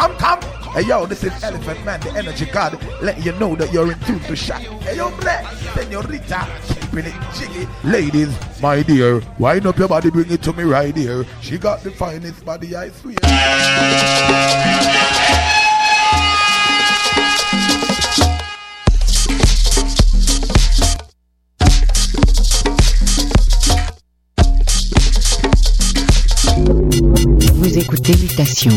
come, come. Hey yo, this is Elephant Man, the energy god, letting you know that you're in tune to shot. Hey yo, Black, Senorita, keeping it jiggy. Ladies, my dear, wind up your body, bring it to me right here. She got the finest body, I swear. Vous écoutez Mutation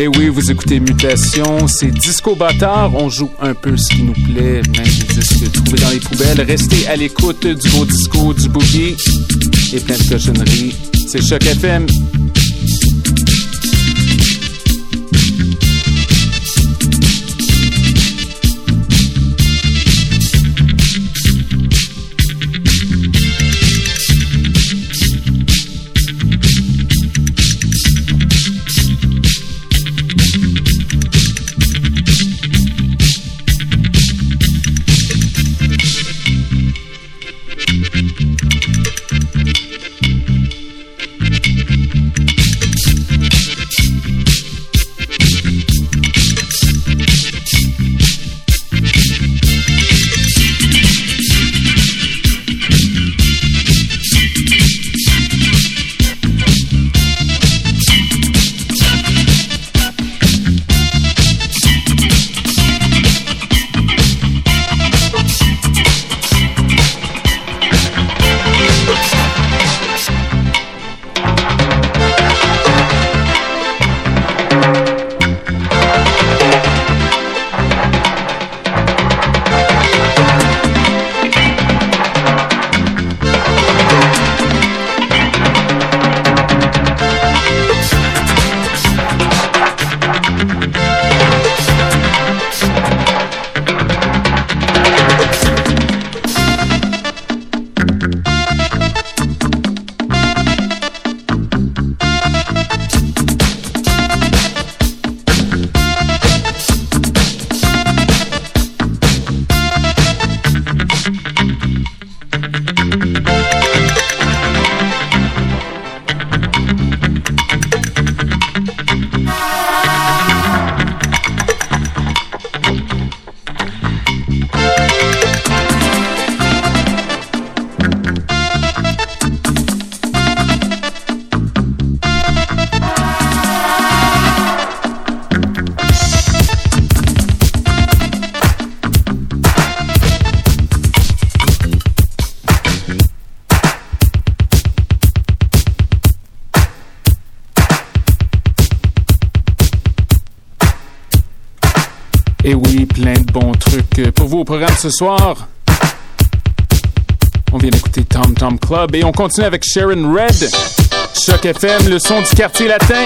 Et eh oui, vous écoutez Mutation, c'est Disco Bâtard. On joue un peu ce qui nous plaît, même des disques trouvés dans les poubelles. Restez à l'écoute du beau disco, du boogie et plein de cochonneries. C'est Choc FM. Ce soir. On vient d'écouter Tom Tom Club et on continue avec Sharon Red. Choc FM, le son du quartier latin.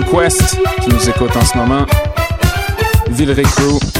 Quest qui nous écoute en ce moment. Villeray Crew.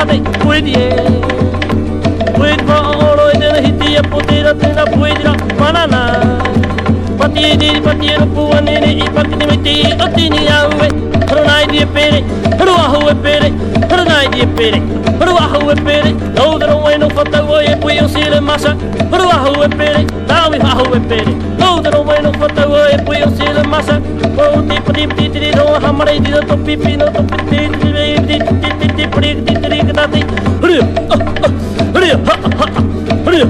hade puede puede oro en el hitia potera tena puede banana pati di meti otini awe pere pere pere pere no bueno fata voy puyo masa pere pere no bueno fata voy puyo masa o ti ti ti ro hamare di to pipi no to ti ti ti ti ti ti ti ti ti ri ri ha ha ri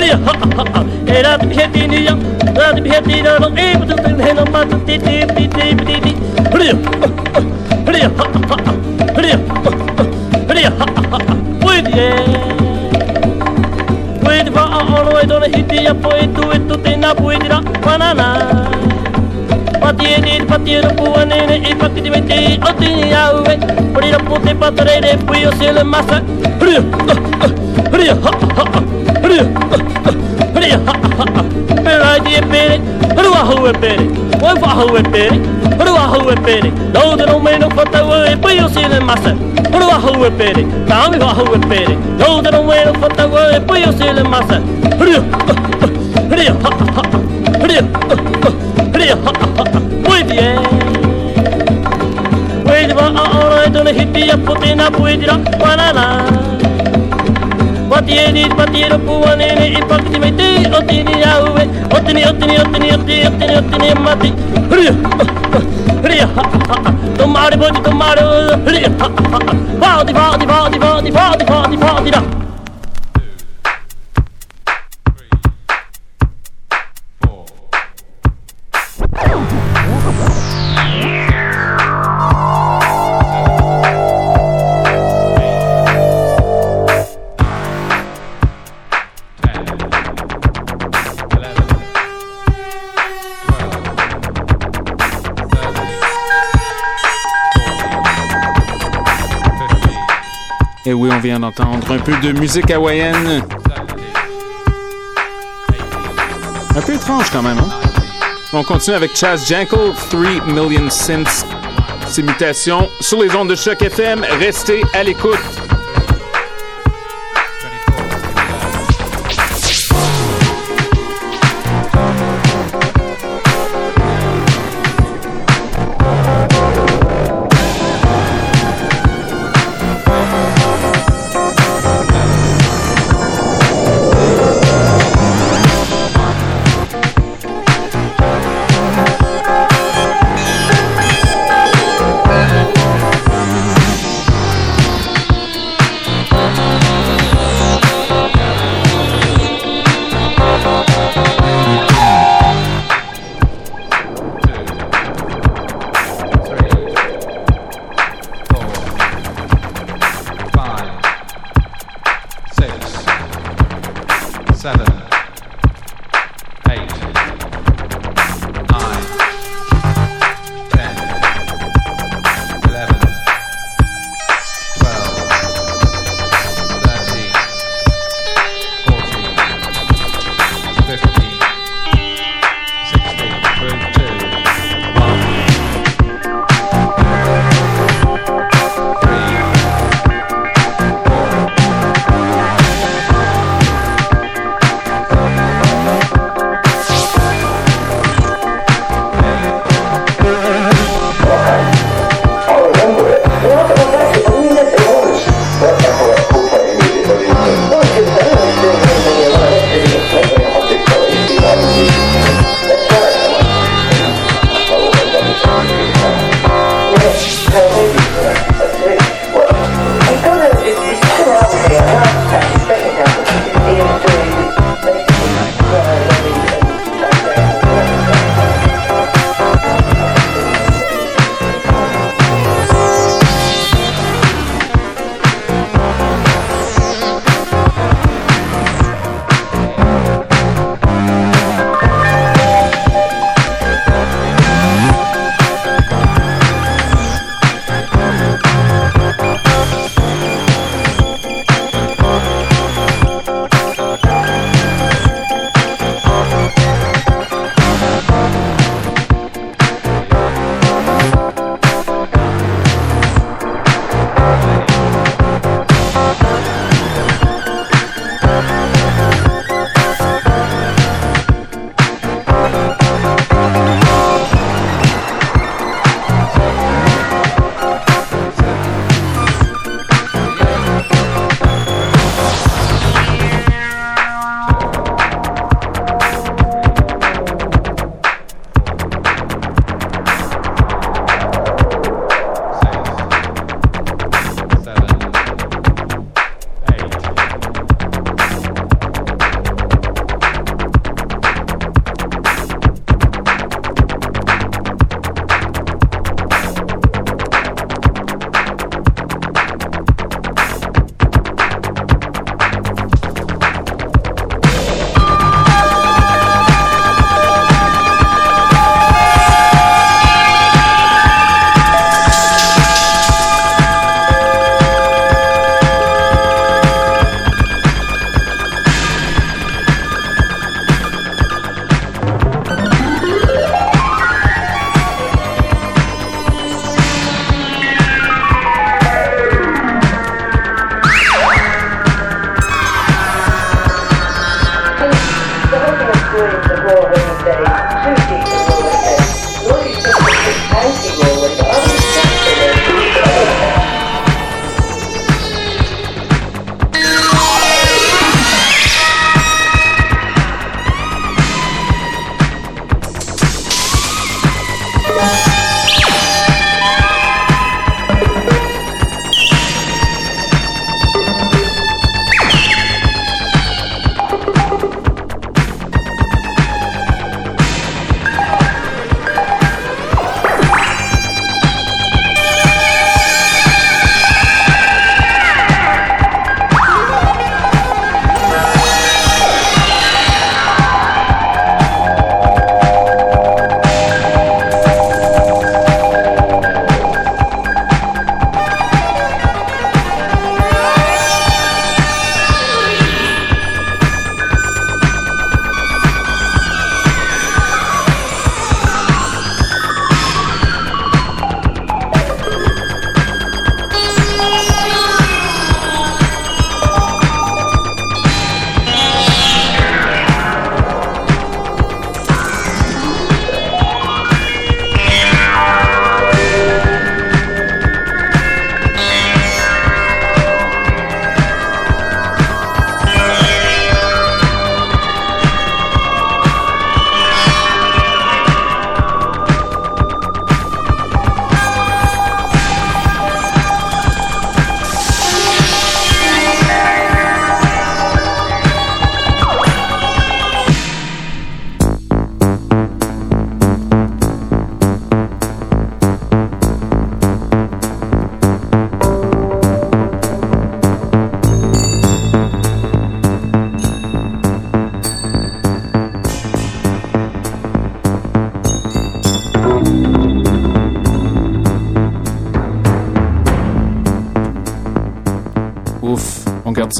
ri ha ha era biheti ni ya era biheti no e tu tin he no ma ti ti ti ti ti ti ri ri ha ha ri ri ha ha with ye with va ono e dona hiti ya po e tu e tu te na puidira banana E e e e e e e ria, ria, muy ahora esto no hiti ya putina puidra banana. Batieni batiero puanene i pakti meti otini yauve otini otini otini otini otini otini mati. Ria ria tomare boji tomare ria vadi vadi vadi vadi vadi vadi vadi da. Et oui, on vient d'entendre un peu de musique hawaïenne. Un peu étrange quand même, hein? On continue avec Chaz Jankel, 3 Million Sims. Ces mutations sur les ondes de choc FM. Restez à l'écoute.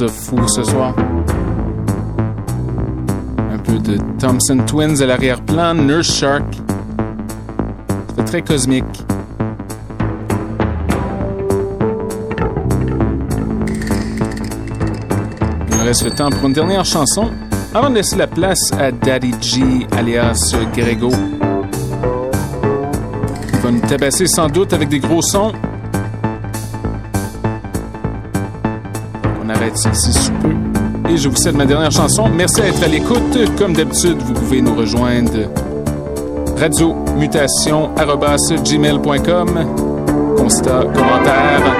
Fou ce soir. Un peu de Thompson Twins à l'arrière-plan, Nurse Shark. Ça fait très cosmique. Il nous reste le temps pour une dernière chanson avant de laisser la place à Daddy G alias Grego. Il va nous tabasser sans doute avec des gros sons. Arrête celle-ci sous. Et je vous cède ma dernière chanson. Merci d'être à l'écoute. Comme d'habitude, vous pouvez nous rejoindre radiomutation.gmail.com Constat, commentaire.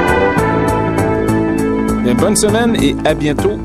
Bien, bonne semaine et à bientôt.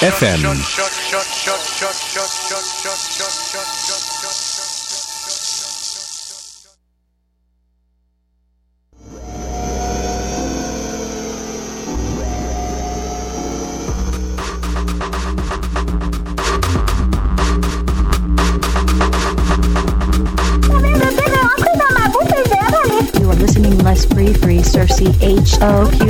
FM. You are listening Less Free Free Cersei H-O-Q.FM.